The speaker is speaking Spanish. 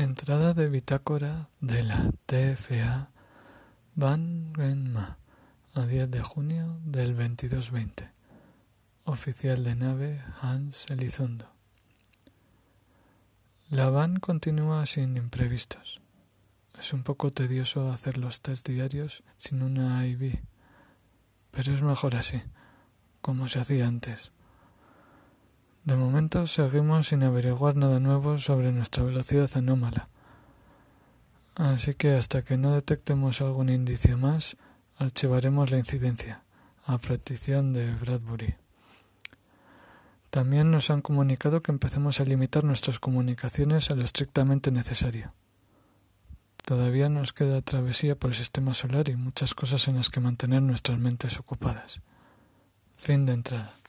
Entrada de bitácora de la TFA Van Renma a 10 de junio del 2220. Oficial de nave Hans Elizondo. La van continúa sin imprevistos. Es un poco tedioso hacer los test diarios sin una IV, pero es mejor así, como se hacía antes. De momento seguimos sin averiguar nada nuevo sobre nuestra velocidad anómala. Así que hasta que no detectemos algún indicio más, archivaremos la incidencia, a petición de Bradbury. También nos han comunicado que empecemos a limitar nuestras comunicaciones a lo estrictamente necesario. Todavía nos queda travesía por el sistema solar y muchas cosas en las que mantener nuestras mentes ocupadas. Fin de entrada.